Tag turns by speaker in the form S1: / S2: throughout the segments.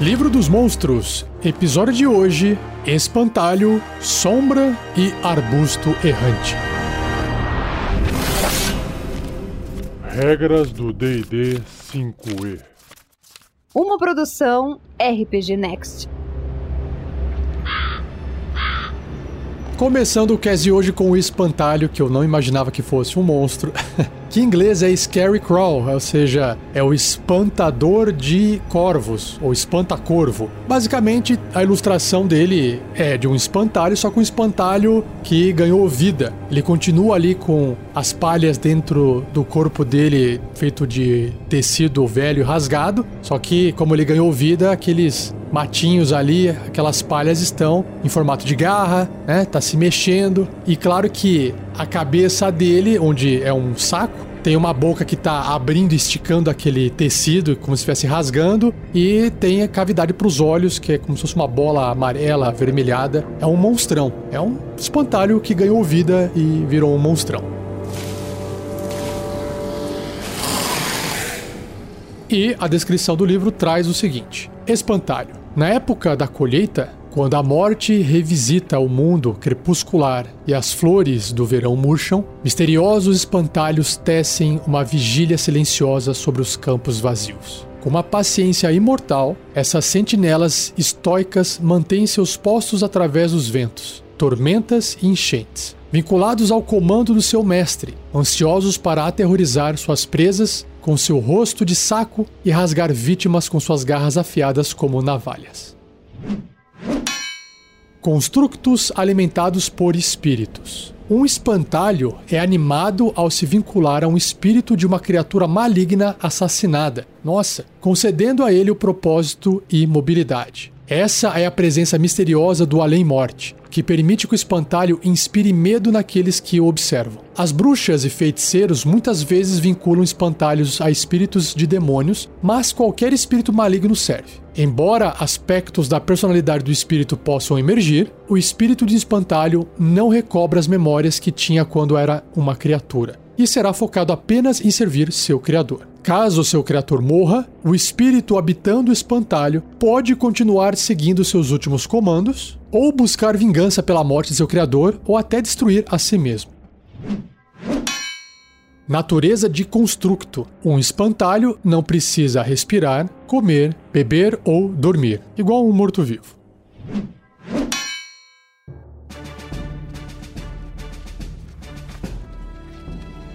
S1: Livro dos Monstros, episódio de hoje: Espantalho, Sombra e Arbusto Errante.
S2: Regras do DD 5E.
S3: Uma produção RPG Next.
S1: Começando o cast de hoje com o espantalho, que eu não imaginava que fosse um monstro. que em inglês é Scary Crawl, ou seja, é o espantador de corvos, ou espanta-corvo. Basicamente, a ilustração dele é de um espantalho, só com um espantalho que ganhou vida. Ele continua ali com as palhas dentro do corpo dele, feito de tecido velho e rasgado, só que como ele ganhou vida, aqueles matinhos ali, aquelas palhas estão em formato de garra, né? Tá se mexendo. E claro que a cabeça dele, onde é um saco, tem uma boca que tá abrindo, esticando aquele tecido, como se estivesse rasgando, e tem a cavidade para os olhos, que é como se fosse uma bola amarela, avermelhada. É um monstrão. É um espantalho que ganhou vida e virou um monstrão. E a descrição do livro traz o seguinte: Espantalho. Na época da colheita, quando a morte revisita o mundo crepuscular e as flores do verão murcham, misteriosos espantalhos tecem uma vigília silenciosa sobre os campos vazios. Com uma paciência imortal, essas sentinelas estoicas mantêm seus postos através dos ventos, tormentas e enchentes, vinculados ao comando do seu mestre, ansiosos para aterrorizar suas presas com seu rosto de saco e rasgar vítimas com suas garras afiadas como navalhas. Constructos alimentados por espíritos. Um espantalho é animado ao se vincular a um espírito de uma criatura maligna assassinada. Nossa, concedendo a ele o propósito e mobilidade. Essa é a presença misteriosa do além-morte, que permite que o espantalho inspire medo naqueles que o observam. As bruxas e feiticeiros muitas vezes vinculam espantalhos a espíritos de demônios, mas qualquer espírito maligno serve. Embora aspectos da personalidade do espírito possam emergir, o espírito de espantalho não recobra as memórias que tinha quando era uma criatura e será focado apenas em servir seu criador. Caso seu criador morra, o espírito habitando o espantalho pode continuar seguindo seus últimos comandos, ou buscar vingança pela morte de seu criador, ou até destruir a si mesmo. Natureza de constructo. Um espantalho não precisa respirar, comer, beber ou dormir, igual um morto-vivo.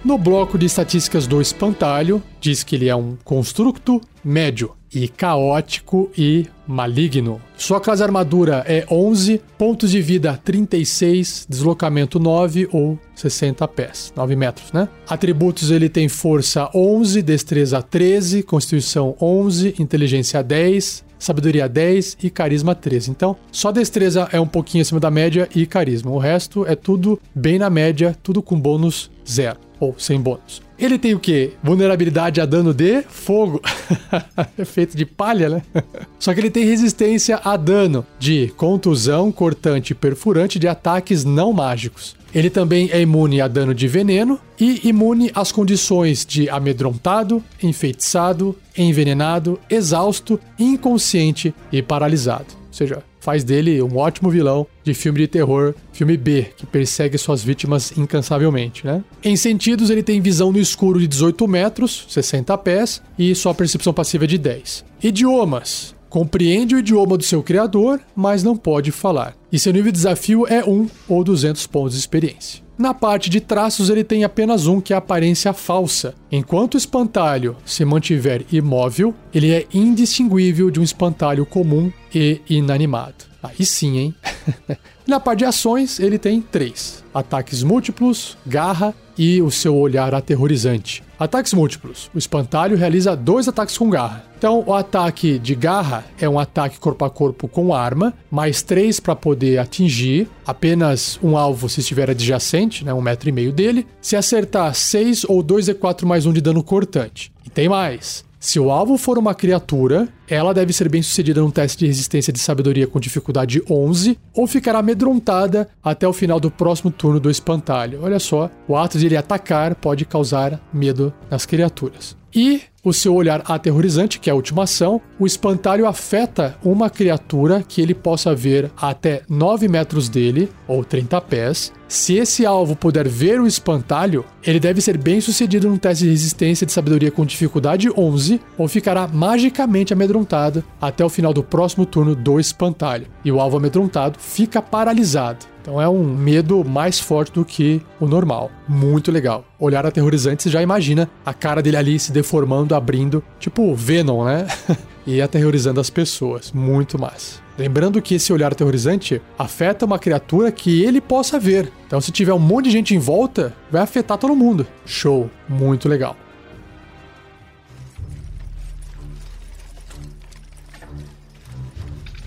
S1: No bloco de estatísticas do espantalho, diz que ele é um constructo médio e caótico e maligno. Sua classe armadura é 11, pontos de vida 36, deslocamento 9 ou 60 pés, 9 metros, né? Atributos ele tem força 11, destreza 13, constituição 11, inteligência 10, sabedoria 10 e carisma 13. Então, só destreza é um pouquinho acima da média e carisma. O resto é tudo bem na média, tudo com bônus zero ou sem bônus. Ele tem o que? Vulnerabilidade a dano de fogo. Efeito de palha, né? Só que ele tem resistência a dano de contusão, cortante e perfurante de ataques não mágicos. Ele também é imune a dano de veneno e imune às condições de amedrontado, enfeitiçado, envenenado, exausto, inconsciente e paralisado. Ou seja, faz dele um ótimo vilão de filme de terror, filme B, que persegue suas vítimas incansavelmente, né? Em sentidos, ele tem visão no escuro de 18 metros, 60 pés, e sua percepção passiva é de 10. Idiomas. Compreende o idioma do seu criador, mas não pode falar. E seu nível de desafio é 1 ou 200 pontos de experiência. Na parte de traços, ele tem apenas um, que é a aparência falsa. Enquanto o espantalho se mantiver imóvel, ele é indistinguível de um espantalho comum e inanimado. Aí sim, hein? Na parte de ações, ele tem três: ataques múltiplos, garra e o seu olhar aterrorizante. Ataques múltiplos. O espantalho realiza dois ataques com garra. Então, o ataque de garra é um ataque corpo a corpo com arma, mais três para poder atingir apenas um alvo se estiver adjacente, né, um metro e meio dele. Se acertar 6 ou 2d4 mais um de dano cortante. E tem mais. Se o alvo for uma criatura, ela deve ser bem sucedida num teste de resistência de sabedoria com dificuldade 11 ou ficará amedrontada até o final do próximo turno do espantalho. Olha só, o ato de ele atacar pode causar medo nas criaturas. E o seu olhar aterrorizante, que é a última ação, o espantalho afeta uma criatura que ele possa ver até 9 metros dele, ou 30 pés. Se esse alvo puder ver o espantalho, ele deve ser bem sucedido num teste de resistência de sabedoria com dificuldade 11 ou ficará magicamente amedrontado até o final do próximo turno do espantalho. E o alvo amedrontado fica paralisado. Então é um medo mais forte do que o normal. Muito legal. Olhar aterrorizante, você já imagina a cara dele ali se deformando, abrindo, tipo Venom, né? e aterrorizando as pessoas. Muito massa. Lembrando que esse olhar aterrorizante afeta uma criatura que ele possa ver. Então, se tiver um monte de gente em volta, vai afetar todo mundo. Show, muito legal.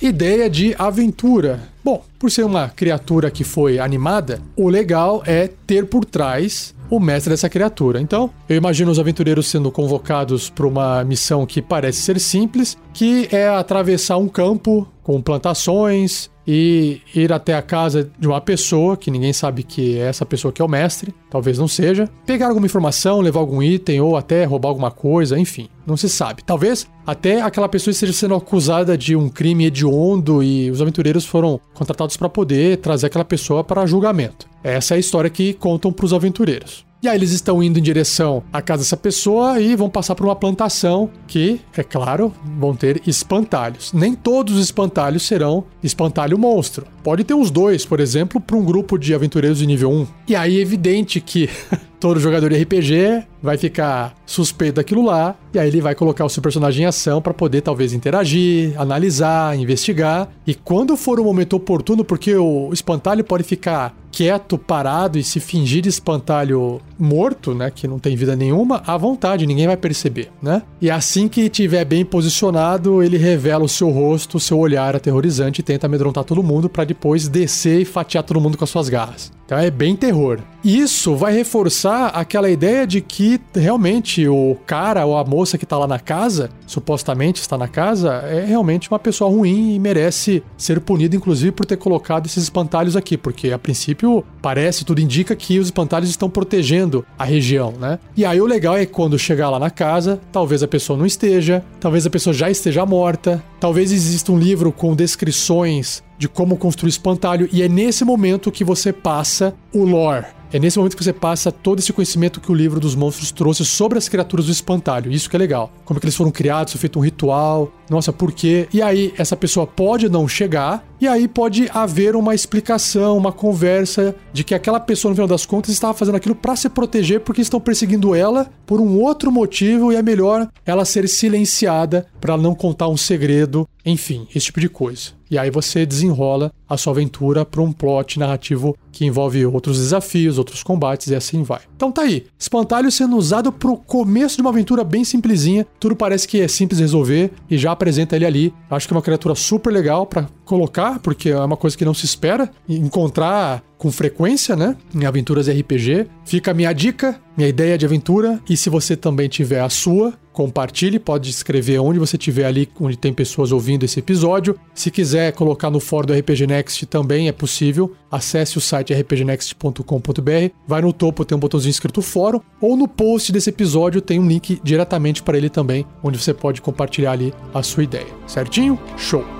S1: Ideia de aventura. Bom, por ser uma criatura que foi animada, o legal é ter por trás o mestre dessa criatura. Então, eu imagino os aventureiros sendo convocados para uma missão que parece ser simples, que é atravessar um campo com plantações e ir até a casa de uma pessoa que ninguém sabe que é essa pessoa que é o mestre, talvez não seja, pegar alguma informação, levar algum item ou até roubar alguma coisa, enfim, não se sabe. Talvez até aquela pessoa esteja sendo acusada de um crime hediondo e os aventureiros foram contratados para poder trazer aquela pessoa para julgamento. Essa é a história que contam para os aventureiros. E aí eles estão indo em direção à casa dessa pessoa e vão passar por uma plantação que, é claro, vão ter espantalhos. Nem todos os espantalhos serão espantalho monstro. Pode ter uns dois, por exemplo, para um grupo de aventureiros de nível 1. E aí é evidente que todo jogador de RPG vai ficar suspeito daquilo lá, e aí ele vai colocar o seu personagem em ação para poder talvez interagir, analisar, investigar. E quando for o momento oportuno, porque o espantalho pode ficar quieto, parado e se fingir de espantalho morto, né, que não tem vida nenhuma, à vontade, ninguém vai perceber, né? E assim que estiver bem posicionado, ele revela o seu rosto, o seu olhar aterrorizante e tenta amedrontar todo mundo para depois descer e fatiar todo mundo com as suas garras. Então é bem terror. Isso vai reforçar aquela ideia de que realmente o cara ou a moça que tá lá na casa, supostamente está na casa, é realmente uma pessoa ruim e merece ser punido, inclusive, por ter colocado esses espantalhos aqui, porque a princípio parece, tudo indica que os espantalhos estão protegendo a região, né? E aí o legal é quando chegar lá na casa, talvez a pessoa não esteja, talvez a pessoa já esteja morta, talvez exista um livro com descrições de como construir espantalho, e é nesse momento que você passa o lore. É nesse momento que você passa todo esse conhecimento que o livro dos monstros trouxe sobre as criaturas do espantalho. Isso que é legal. Como é que eles foram criados, foi feito um ritual. Nossa, por quê? E aí, essa pessoa pode não chegar, e aí pode haver uma explicação, uma conversa de que aquela pessoa, no final das contas, estava fazendo aquilo para se proteger porque estão perseguindo ela por um outro motivo e é melhor ela ser silenciada para não contar um segredo, enfim, esse tipo de coisa. E aí você desenrola a sua aventura para um plot narrativo que envolve outros desafios, outros combates e assim vai. Então tá aí, espantalho sendo usado pro começo de uma aventura bem simplesinha, tudo parece que é simples resolver e já apresenta ele ali. Acho que é uma criatura super legal para colocar, porque é uma coisa que não se espera encontrar com frequência, né? Em aventuras RPG. Fica a minha dica, minha ideia de aventura. E se você também tiver a sua, compartilhe. Pode escrever onde você estiver ali, onde tem pessoas ouvindo esse episódio. Se quiser colocar no fórum do RPG Next também é possível. Acesse o site rpgnext.com.br. Vai no topo, tem um botãozinho escrito fórum. Ou no post desse episódio tem um link diretamente para ele também, onde você pode compartilhar ali a sua ideia. Certinho? Show!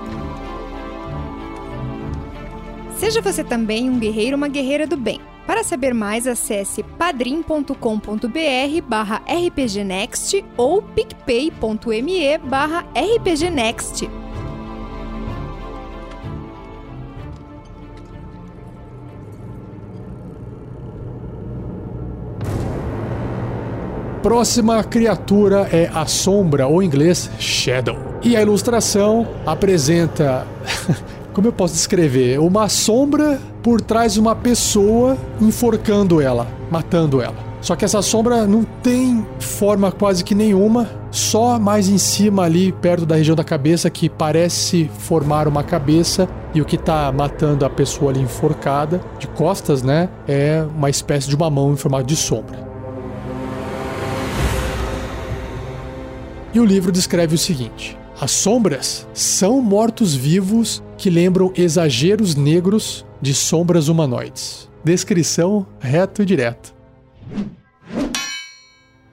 S4: Seja você também um guerreiro ou uma guerreira do bem. Para saber mais, acesse padrim.com.br barra rpgnext ou picpay.me barra rpgnext.
S1: Próxima criatura é a sombra, ou em inglês, Shadow. E a ilustração apresenta como eu posso descrever? Uma sombra por trás de uma pessoa enforcando ela, matando ela. Só que essa sombra não tem forma quase que nenhuma, só mais em cima ali, perto da região da cabeça, que parece formar uma cabeça, e o que tá matando a pessoa ali enforcada, de costas, né? É uma espécie de uma mão em formato de sombra. E o livro descreve o seguinte: as sombras são mortos-vivos que lembram exageros negros de sombras humanoides. Descrição reto e direto.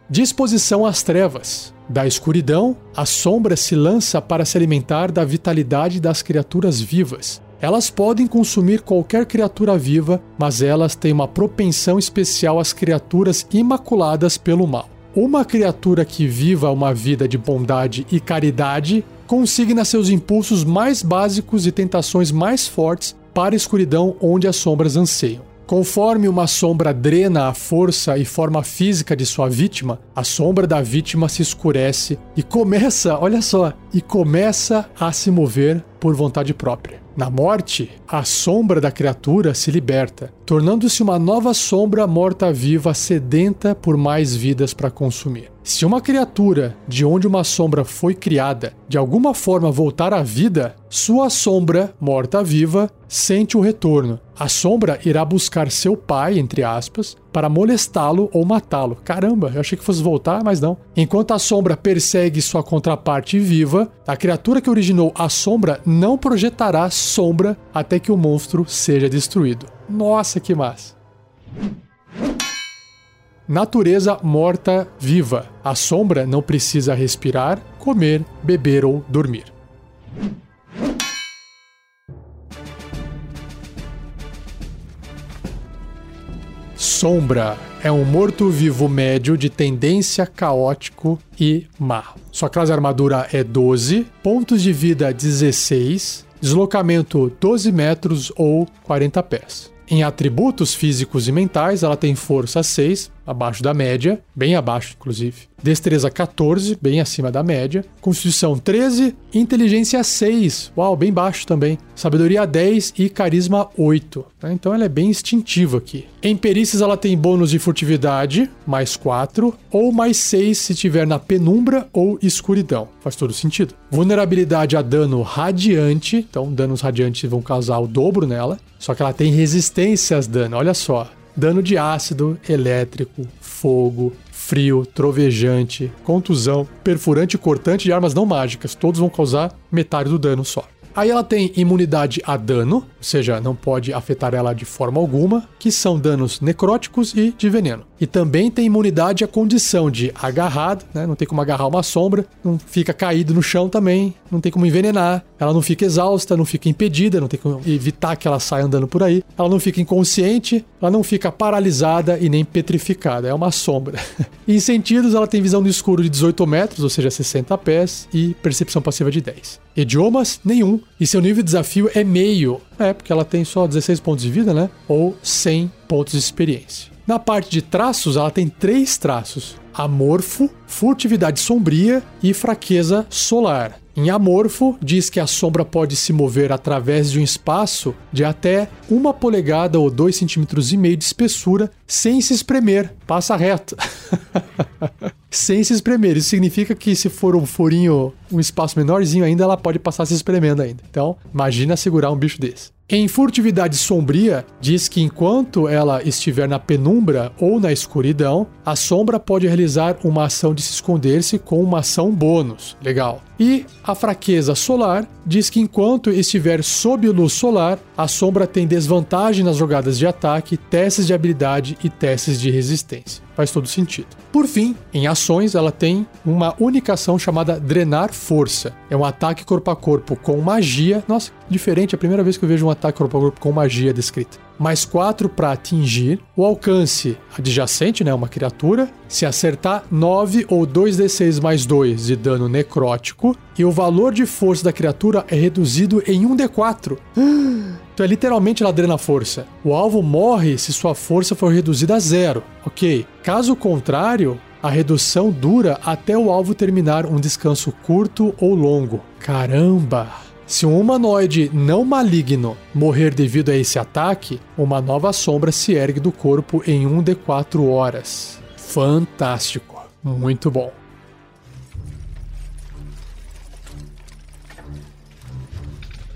S1: Disposição às trevas. Da escuridão, a sombra se lança para se alimentar da vitalidade das criaturas vivas. Elas podem consumir qualquer criatura viva, mas elas têm uma propensão especial às criaturas imaculadas pelo mal. Uma criatura que viva uma vida de bondade e caridade consigna seus impulsos mais básicos e tentações mais fortes para a escuridão onde as sombras anseiam. Conforme uma sombra drena a força e forma física de sua vítima, a sombra da vítima se escurece e começa, olha só, e começa a se mover por vontade própria. Na morte, a sombra da criatura se liberta, tornando-se uma nova sombra morta-viva sedenta por mais vidas para consumir. Se uma criatura de onde uma sombra foi criada de alguma forma voltar à vida, sua sombra morta-viva sente o retorno. A sombra irá buscar seu pai, entre aspas, para molestá-lo ou matá-lo. Caramba, eu achei que fosse voltar, mas não. Enquanto a sombra persegue sua contraparte viva, a criatura que originou a sombra não projetará sombra até que o monstro seja destruído. Nossa, que massa! Natureza morta viva. A sombra não precisa respirar, comer, beber ou dormir. Sombra é um morto-vivo médio de tendência caótico e má. Sua classe armadura é 12, pontos de vida 16, deslocamento 12 metros ou 40 pés. Em atributos físicos e mentais, ela tem força 6, abaixo da média, bem abaixo, inclusive. Destreza 14, bem acima da média. Constituição 13, inteligência 6, uau, bem baixo também. Sabedoria 10 e carisma 8. Né? Então ela é bem instintiva aqui. Em perícias ela tem bônus de furtividade, mais 4, ou mais 6 se tiver na penumbra ou escuridão. Faz todo sentido. Vulnerabilidade a dano radiante, então danos radiantes vão causar o dobro nela. Só que ela tem resistência às danos, olha só dano de ácido, elétrico, fogo, frio, trovejante, contusão, perfurante e cortante de armas não mágicas. Todos vão causar metade do dano só. Aí ela tem imunidade a dano, ou seja, não pode afetar ela de forma alguma, que são danos necróticos e de veneno. E também tem imunidade à condição de agarrado, né? Não tem como agarrar uma sombra, não fica caído no chão também, não tem como envenenar, ela não fica exausta, não fica impedida, não tem como evitar que ela saia andando por aí, ela não fica inconsciente, ela não fica paralisada e nem petrificada, é uma sombra. em sentidos, ela tem visão no escuro de 18 metros, ou seja, 60 pés, e percepção passiva de 10. Idiomas, nenhum. E seu nível de desafio é meio. É, porque ela tem só 16 pontos de vida, né? Ou 100 pontos de experiência. Na parte de traços, ela tem três traços: amorfo, furtividade sombria e fraqueza solar. Em amorfo, diz que a sombra pode se mover através de um espaço de até uma polegada ou dois centímetros e meio de espessura sem se espremer. Passa reto. sem se espremer. Isso significa que se for um furinho, um espaço menorzinho ainda, ela pode passar se espremendo ainda. Então, imagina segurar um bicho desse. Em Furtividade Sombria, diz que enquanto ela estiver na penumbra ou na escuridão, a sombra pode realizar uma ação de se esconder-se com uma ação bônus. Legal. E a fraqueza solar diz que enquanto estiver sob luz solar, a sombra tem desvantagem nas jogadas de ataque, testes de habilidade e testes de resistência. Faz todo sentido. Por fim, em ações, ela tem uma única ação chamada Drenar Força. É um ataque corpo a corpo com magia. Nossa, diferente, é a primeira vez que eu vejo um ataque corpo a corpo com magia descrita mais 4 para atingir. O alcance adjacente, né, uma criatura. Se acertar, 9 ou 2d6 mais 2 de dano necrótico. E o valor de força da criatura é reduzido em 1d4. Então é literalmente ela drena força. O alvo morre se sua força for reduzida a zero. Ok. Caso contrário, a redução dura até o alvo terminar um descanso curto ou longo. Caramba! Se um humanoide não maligno morrer devido a esse ataque, uma nova sombra se ergue do corpo em 1 de 4 horas. Fantástico. Muito bom.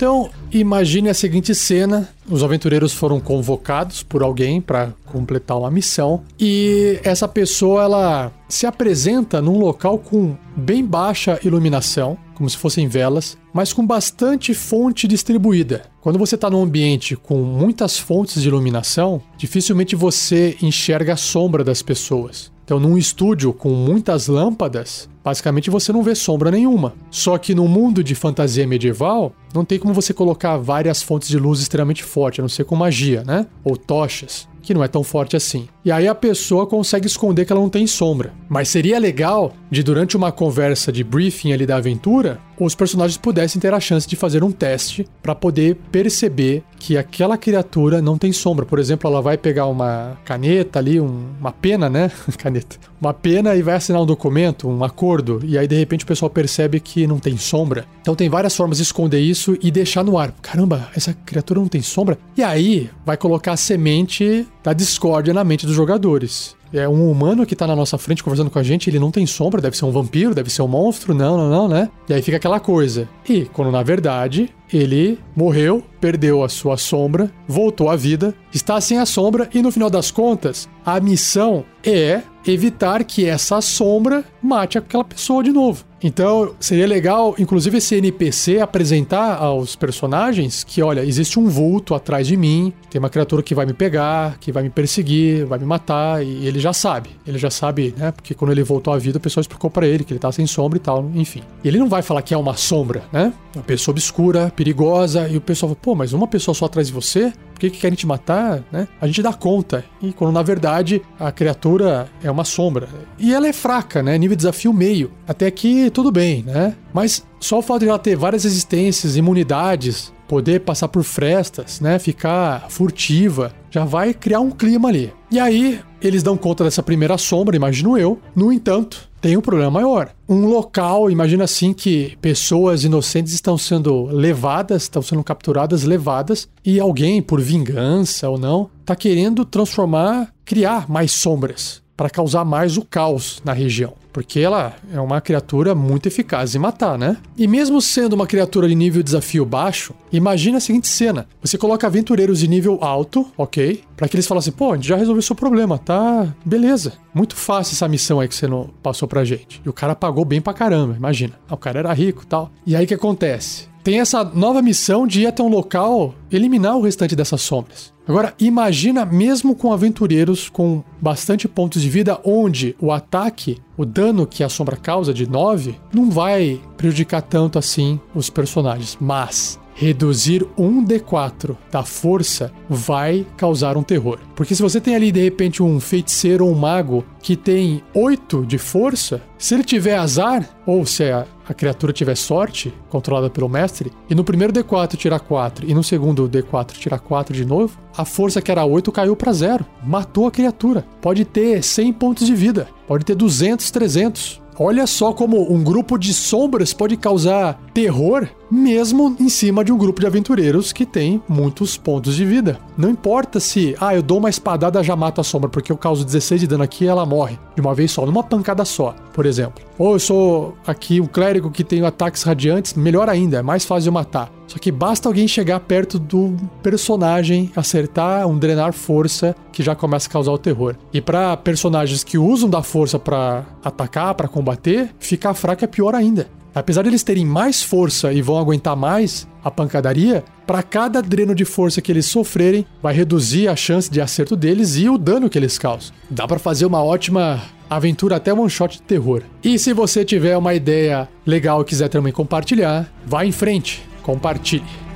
S1: Então, imagine a seguinte cena: os aventureiros foram convocados por alguém para completar uma missão e essa pessoa ela se apresenta num local com bem baixa iluminação, como se fossem velas, mas com bastante fonte distribuída. Quando você está num ambiente com muitas fontes de iluminação, dificilmente você enxerga a sombra das pessoas. Então, num estúdio com muitas lâmpadas, basicamente você não vê sombra nenhuma. Só que no mundo de fantasia medieval, não tem como você colocar várias fontes de luz extremamente fortes, a não ser com magia, né? Ou tochas que não é tão forte assim. E aí a pessoa consegue esconder que ela não tem sombra. Mas seria legal de durante uma conversa de briefing ali da aventura, os personagens pudessem ter a chance de fazer um teste para poder perceber que aquela criatura não tem sombra. Por exemplo, ela vai pegar uma caneta ali, um, uma pena, né? caneta. Uma pena e vai assinar um documento, um acordo, e aí de repente o pessoal percebe que não tem sombra. Então tem várias formas de esconder isso e deixar no ar. Caramba, essa criatura não tem sombra. E aí vai colocar a semente da discórdia na mente dos jogadores. É um humano que tá na nossa frente conversando com a gente, ele não tem sombra, deve ser um vampiro, deve ser um monstro, não, não, não, né? E aí fica aquela coisa. E quando na verdade ele morreu, perdeu a sua sombra, voltou à vida, está sem a sombra e no final das contas, a missão é evitar que essa sombra mate aquela pessoa de novo. Então, seria legal, inclusive, esse NPC apresentar aos personagens que, olha, existe um vulto atrás de mim, tem uma criatura que vai me pegar, que vai me perseguir, vai me matar, e ele já sabe. Ele já sabe, né? Porque quando ele voltou à vida, o pessoal explicou para ele que ele tá sem sombra e tal, enfim. Ele não vai falar que é uma sombra, né? Uma pessoa obscura, perigosa, e o pessoal fala, pô, mas uma pessoa só atrás de você? Por que, que querem te matar, né? A gente dá conta. E quando na verdade a criatura é uma sombra. E ela é fraca, né? Nível de desafio meio. Até que tudo bem, né? Mas só o fato de ela ter várias resistências, imunidades, poder passar por frestas, né? Ficar furtiva, já vai criar um clima ali. E aí, eles dão conta dessa primeira sombra, imagino eu. No entanto, tem um problema maior. Um local, imagina assim que pessoas inocentes estão sendo levadas, estão sendo capturadas, levadas, e alguém, por vingança ou não, está querendo transformar, criar mais sombras para causar mais o caos na região. Porque ela é uma criatura muito eficaz em matar, né? E mesmo sendo uma criatura de nível desafio baixo, imagina a seguinte cena: você coloca aventureiros de nível alto, ok? Para que eles falem assim, pô, a gente já resolveu seu problema, tá? Beleza. Muito fácil essa missão aí que você não passou pra gente. E o cara pagou bem pra caramba, imagina. O cara era rico tal. E aí o que acontece? Tem essa nova missão de ir até um local eliminar o restante dessas sombras. Agora, imagina mesmo com aventureiros com bastante pontos de vida, onde o ataque, o dano que a sombra causa de 9, não vai prejudicar tanto assim os personagens. Mas reduzir um D4 da força vai causar um terror. Porque se você tem ali de repente um feiticeiro ou um mago que tem 8 de força, se ele tiver azar, ou se a, a criatura tiver sorte, controlada pelo mestre, e no primeiro D4 tirar 4 e no segundo D4 tirar 4 de novo, a força que era 8 caiu para zero. Matou a criatura. Pode ter 100 pontos de vida, pode ter 200, 300. Olha só como um grupo de sombras pode causar terror mesmo em cima de um grupo de aventureiros que tem muitos pontos de vida. Não importa se, ah, eu dou uma espadada já mata a sombra, porque eu causo 16 de dano aqui e ela morre de uma vez só, numa pancada só, por exemplo. Ou eu sou aqui um clérigo que tem ataques radiantes, melhor ainda, é mais fácil de matar. Só que basta alguém chegar perto do personagem, acertar um drenar força que já começa a causar o terror. E para personagens que usam da força para atacar, para combater, ficar fraco é pior ainda. Apesar de eles terem mais força e vão aguentar mais a pancadaria, para cada dreno de força que eles sofrerem, vai reduzir a chance de acerto deles e o dano que eles causam. Dá para fazer uma ótima aventura até one shot de terror. E se você tiver uma ideia legal e quiser também compartilhar, vá em frente, compartilhe.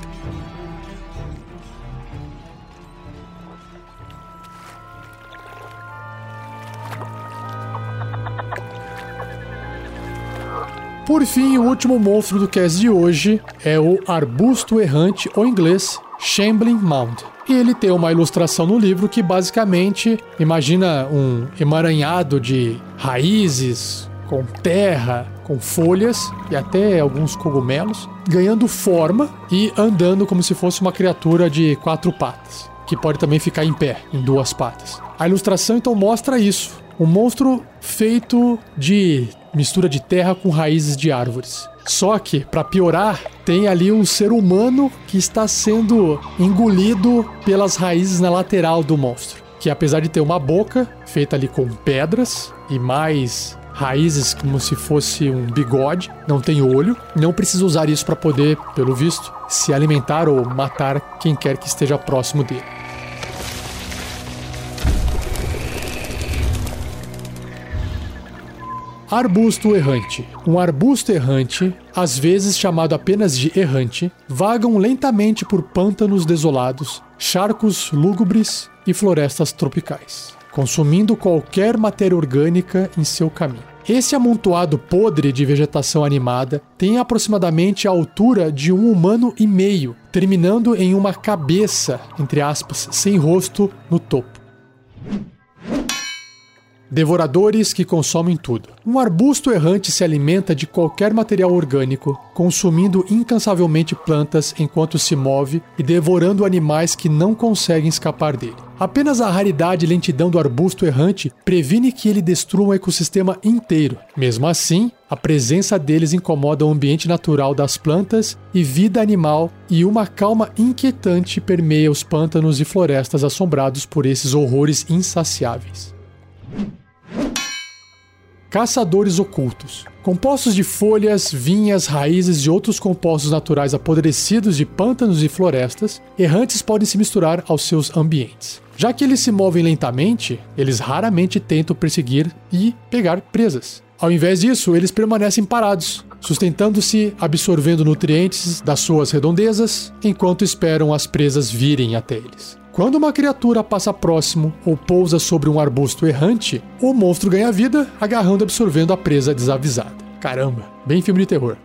S1: Por fim, o último monstro do cast de hoje é o arbusto errante, ou em inglês, Shambling Mound. E ele tem uma ilustração no livro que basicamente imagina um emaranhado de raízes, com terra, com folhas e até alguns cogumelos, ganhando forma e andando como se fosse uma criatura de quatro patas, que pode também ficar em pé, em duas patas. A ilustração então mostra isso. Um monstro feito de mistura de terra com raízes de árvores. Só que, para piorar, tem ali um ser humano que está sendo engolido pelas raízes na lateral do monstro. Que apesar de ter uma boca feita ali com pedras e mais raízes como se fosse um bigode, não tem olho, não precisa usar isso para poder, pelo visto, se alimentar ou matar quem quer que esteja próximo dele. Arbusto errante. Um arbusto errante, às vezes chamado apenas de errante, vagam lentamente por pântanos desolados, charcos lúgubres e florestas tropicais, consumindo qualquer matéria orgânica em seu caminho. Esse amontoado podre de vegetação animada tem aproximadamente a altura de um humano e meio, terminando em uma cabeça, entre aspas, sem rosto no topo. Devoradores que consomem tudo. Um arbusto errante se alimenta de qualquer material orgânico, consumindo incansavelmente plantas enquanto se move e devorando animais que não conseguem escapar dele. Apenas a raridade e lentidão do arbusto errante previne que ele destrua um ecossistema inteiro. Mesmo assim, a presença deles incomoda o ambiente natural das plantas e vida animal, e uma calma inquietante permeia os pântanos e florestas assombrados por esses horrores insaciáveis. Caçadores ocultos. Compostos de folhas, vinhas, raízes e outros compostos naturais apodrecidos de pântanos e florestas, errantes podem se misturar aos seus ambientes. Já que eles se movem lentamente, eles raramente tentam perseguir e pegar presas. Ao invés disso, eles permanecem parados, sustentando-se, absorvendo nutrientes das suas redondezas, enquanto esperam as presas virem até eles. Quando uma criatura passa próximo ou pousa sobre um arbusto errante, o monstro ganha vida, agarrando e absorvendo a presa desavisada. Caramba, bem filme de terror.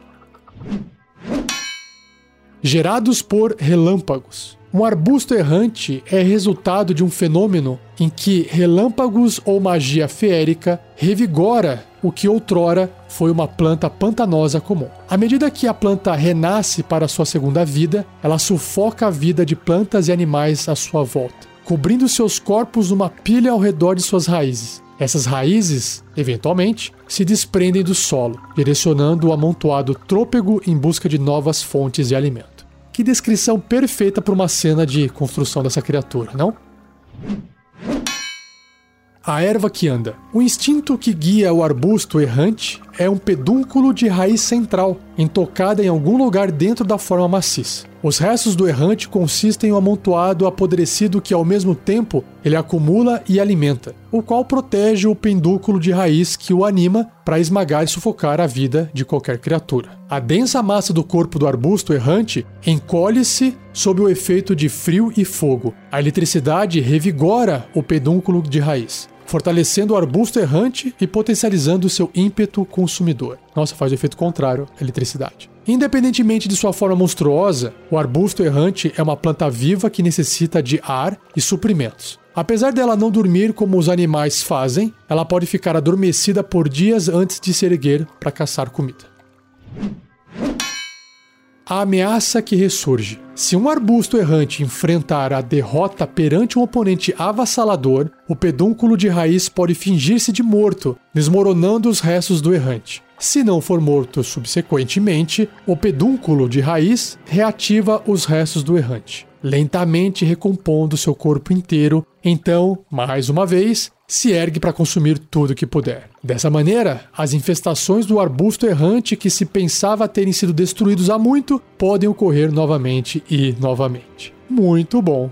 S1: Gerados por relâmpagos. Um arbusto errante é resultado de um fenômeno em que relâmpagos ou magia feérica revigora o que outrora foi uma planta pantanosa comum. À medida que a planta renasce para sua segunda vida, ela sufoca a vida de plantas e animais à sua volta, cobrindo seus corpos numa pilha ao redor de suas raízes. Essas raízes, eventualmente, se desprendem do solo, direcionando o amontoado trôpego em busca de novas fontes de alimento. Que descrição perfeita para uma cena de construção dessa criatura, não? A erva que anda. O instinto que guia o arbusto errante é um pedúnculo de raiz central, intocada em algum lugar dentro da forma maciça. Os restos do errante consistem em um amontoado apodrecido que, ao mesmo tempo, ele acumula e alimenta, o qual protege o pendúculo de raiz que o anima para esmagar e sufocar a vida de qualquer criatura. A densa massa do corpo do arbusto errante encolhe-se sob o efeito de frio e fogo. A eletricidade revigora o pedúnculo de raiz fortalecendo o arbusto errante e potencializando seu ímpeto consumidor. Nossa, faz o efeito contrário à eletricidade. Independentemente de sua forma monstruosa, o arbusto errante é uma planta viva que necessita de ar e suprimentos. Apesar dela não dormir como os animais fazem, ela pode ficar adormecida por dias antes de se erguer para caçar comida. A ameaça que ressurge. Se um arbusto errante enfrentar a derrota perante um oponente avassalador, o pedúnculo de raiz pode fingir-se de morto, desmoronando os restos do errante. Se não for morto subsequentemente, o pedúnculo de raiz reativa os restos do errante, lentamente recompondo seu corpo inteiro. Então, mais uma vez, se ergue para consumir tudo que puder. Dessa maneira, as infestações do arbusto errante que se pensava terem sido destruídos há muito podem ocorrer novamente e novamente. Muito bom.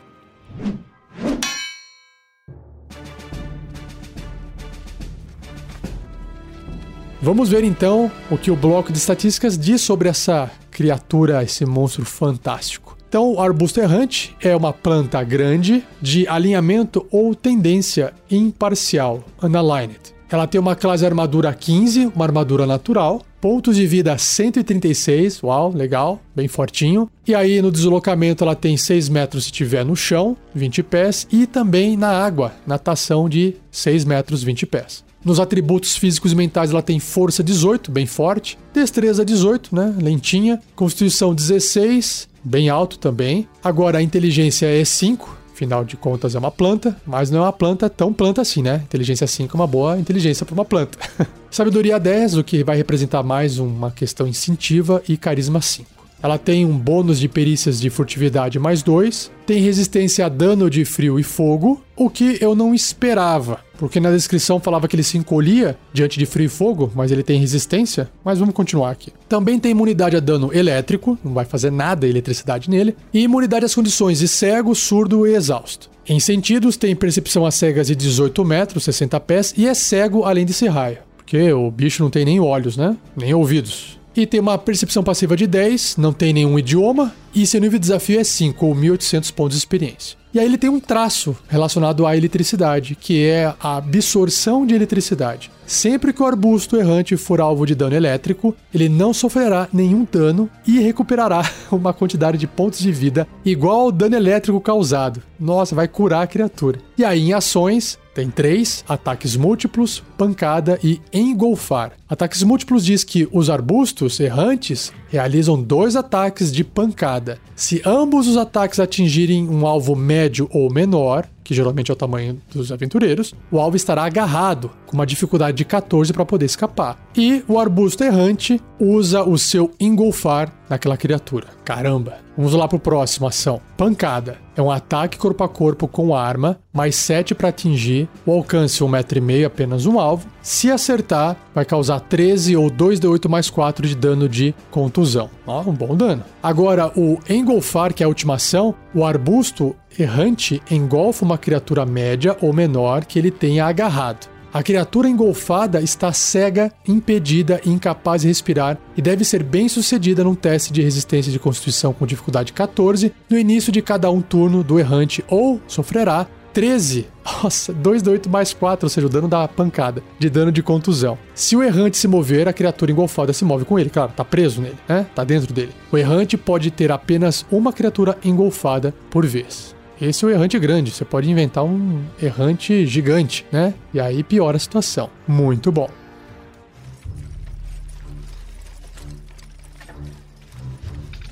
S1: Vamos ver então o que o bloco de estatísticas diz sobre essa criatura, esse monstro fantástico. Então, o arbusto errante é uma planta grande de alinhamento ou tendência imparcial, unaligned. Ela tem uma classe armadura 15, uma armadura natural, pontos de vida 136, uau, legal, bem fortinho. E aí no deslocamento ela tem 6 metros se tiver no chão, 20 pés, e também na água, natação de 6 metros, 20 pés. Nos atributos físicos e mentais ela tem força 18, bem forte, destreza 18, né, lentinha, constituição 16, bem alto também. Agora a inteligência é 5, afinal de contas é uma planta, mas não é uma planta tão planta assim, né? Inteligência 5 é uma boa inteligência para uma planta. Sabedoria 10, o que vai representar mais uma questão instintiva e carisma 5. Ela tem um bônus de perícias de furtividade mais 2, tem resistência a dano de frio e fogo, o que eu não esperava, porque na descrição falava que ele se encolhia diante de frio e fogo, mas ele tem resistência. Mas vamos continuar aqui. Também tem imunidade a dano elétrico, não vai fazer nada a eletricidade nele, e imunidade às condições de cego, surdo e exausto. Em sentidos, tem percepção a cegas de 18 metros, 60 pés, e é cego além desse raio porque o bicho não tem nem olhos, né? Nem ouvidos. E tem uma percepção passiva de 10, não tem nenhum idioma, e seu nível de desafio é 5, ou 1800 pontos de experiência. E aí ele tem um traço relacionado à eletricidade, que é a absorção de eletricidade. Sempre que o arbusto errante for alvo de dano elétrico, ele não sofrerá nenhum dano e recuperará uma quantidade de pontos de vida igual ao dano elétrico causado. Nossa, vai curar a criatura. E aí, em ações, tem três: ataques múltiplos, pancada e engolfar. Ataques múltiplos diz que os arbustos errantes realizam dois ataques de pancada. Se ambos os ataques atingirem um alvo médio ou menor, que geralmente é o tamanho dos aventureiros, o alvo estará agarrado, com uma dificuldade de 14 para poder escapar. E o arbusto errante usa o seu engolfar naquela criatura. Caramba! Vamos lá pro próximo ação. Pancada. É um ataque corpo a corpo com arma, mais 7 para atingir, o alcance 1,5m apenas um alvo. Se acertar, vai causar 13 ou 2d8 mais 4 de dano de contusão. Ó, um bom dano. Agora, o engolfar, que é a última ação, o arbusto errante engolfa uma criatura média ou menor que ele tenha agarrado. A criatura engolfada está cega, impedida e incapaz de respirar e deve ser bem sucedida num teste de resistência de constituição com dificuldade 14 no início de cada um turno do errante ou sofrerá 13. Nossa, 2 de 8 mais 4, ou seja, o dano da pancada, de dano de contusão. Se o errante se mover, a criatura engolfada se move com ele, claro, tá preso nele, né? Tá dentro dele. O errante pode ter apenas uma criatura engolfada por vez. Esse é o errante grande. Você pode inventar um errante gigante, né? E aí piora a situação. Muito bom.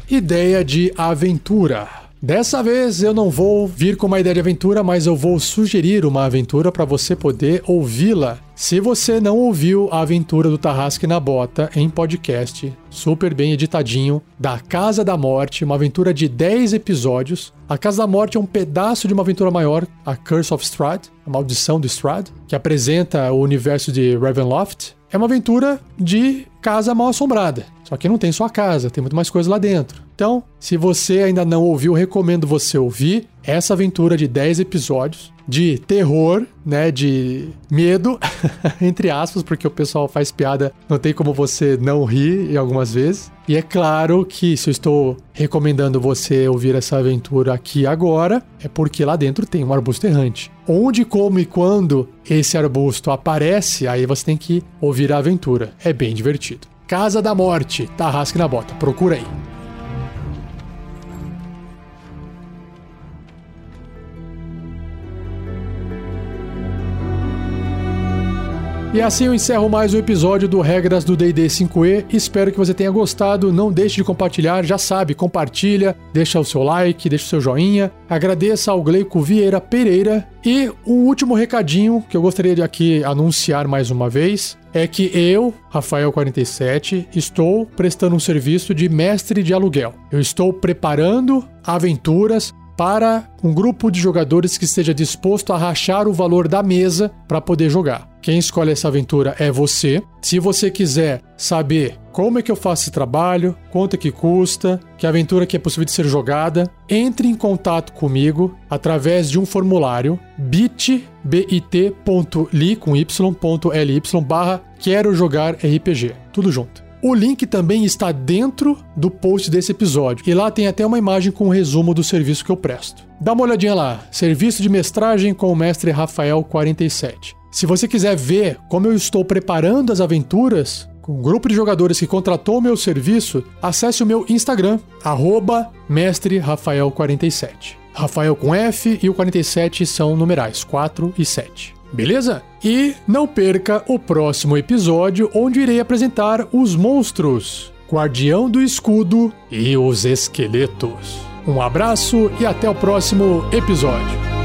S1: Ideia de aventura. Dessa vez eu não vou vir com uma ideia de aventura, mas eu vou sugerir uma aventura para você poder ouvi-la. Se você não ouviu a aventura do Tarrasque na Bota em podcast, super bem editadinho, da Casa da Morte, uma aventura de 10 episódios. A Casa da Morte é um pedaço de uma aventura maior, a Curse of Strahd, a Maldição do Strahd, que apresenta o universo de Ravenloft. É uma aventura de casa mal assombrada. Só que não tem só a casa, tem muito mais coisa lá dentro. Então, se você ainda não ouviu, recomendo você ouvir essa aventura de 10 episódios de terror, né, de medo, entre aspas, porque o pessoal faz piada, não tem como você não rir algumas vezes. E é claro que se eu estou recomendando você ouvir essa aventura aqui agora, é porque lá dentro tem um arbusto errante. Onde, como e quando esse arbusto aparece, aí você tem que ouvir a aventura. É bem divertido. Casa da Morte, Tarrasque na Bota, procura aí. E assim eu encerro mais um episódio do Regras do D&D 5e. Espero que você tenha gostado. Não deixe de compartilhar, já sabe, compartilha, deixa o seu like, deixa o seu joinha. Agradeça ao Gleico Vieira Pereira. E um último recadinho que eu gostaria de aqui anunciar mais uma vez é que eu, Rafael47, estou prestando um serviço de mestre de aluguel. Eu estou preparando aventuras para um grupo de jogadores que esteja disposto a rachar o valor da mesa para poder jogar. Quem escolhe essa aventura é você. Se você quiser saber como é que eu faço esse trabalho, quanto é que custa, que aventura que é possível de ser jogada, entre em contato comigo através de um formulário bit.ly com y.ly barra quero jogar RPG. Tudo junto. O link também está dentro do post desse episódio e lá tem até uma imagem com um resumo do serviço que eu presto. Dá uma olhadinha lá, serviço de mestragem com o mestre Rafael 47. Se você quiser ver como eu estou preparando as aventuras com um grupo de jogadores que contratou meu serviço, acesse o meu Instagram, MestreRafael47. Rafael com F e o 47 são numerais, 4 e 7. Beleza? E não perca o próximo episódio, onde irei apresentar os monstros, Guardião do Escudo e os Esqueletos. Um abraço e até o próximo episódio.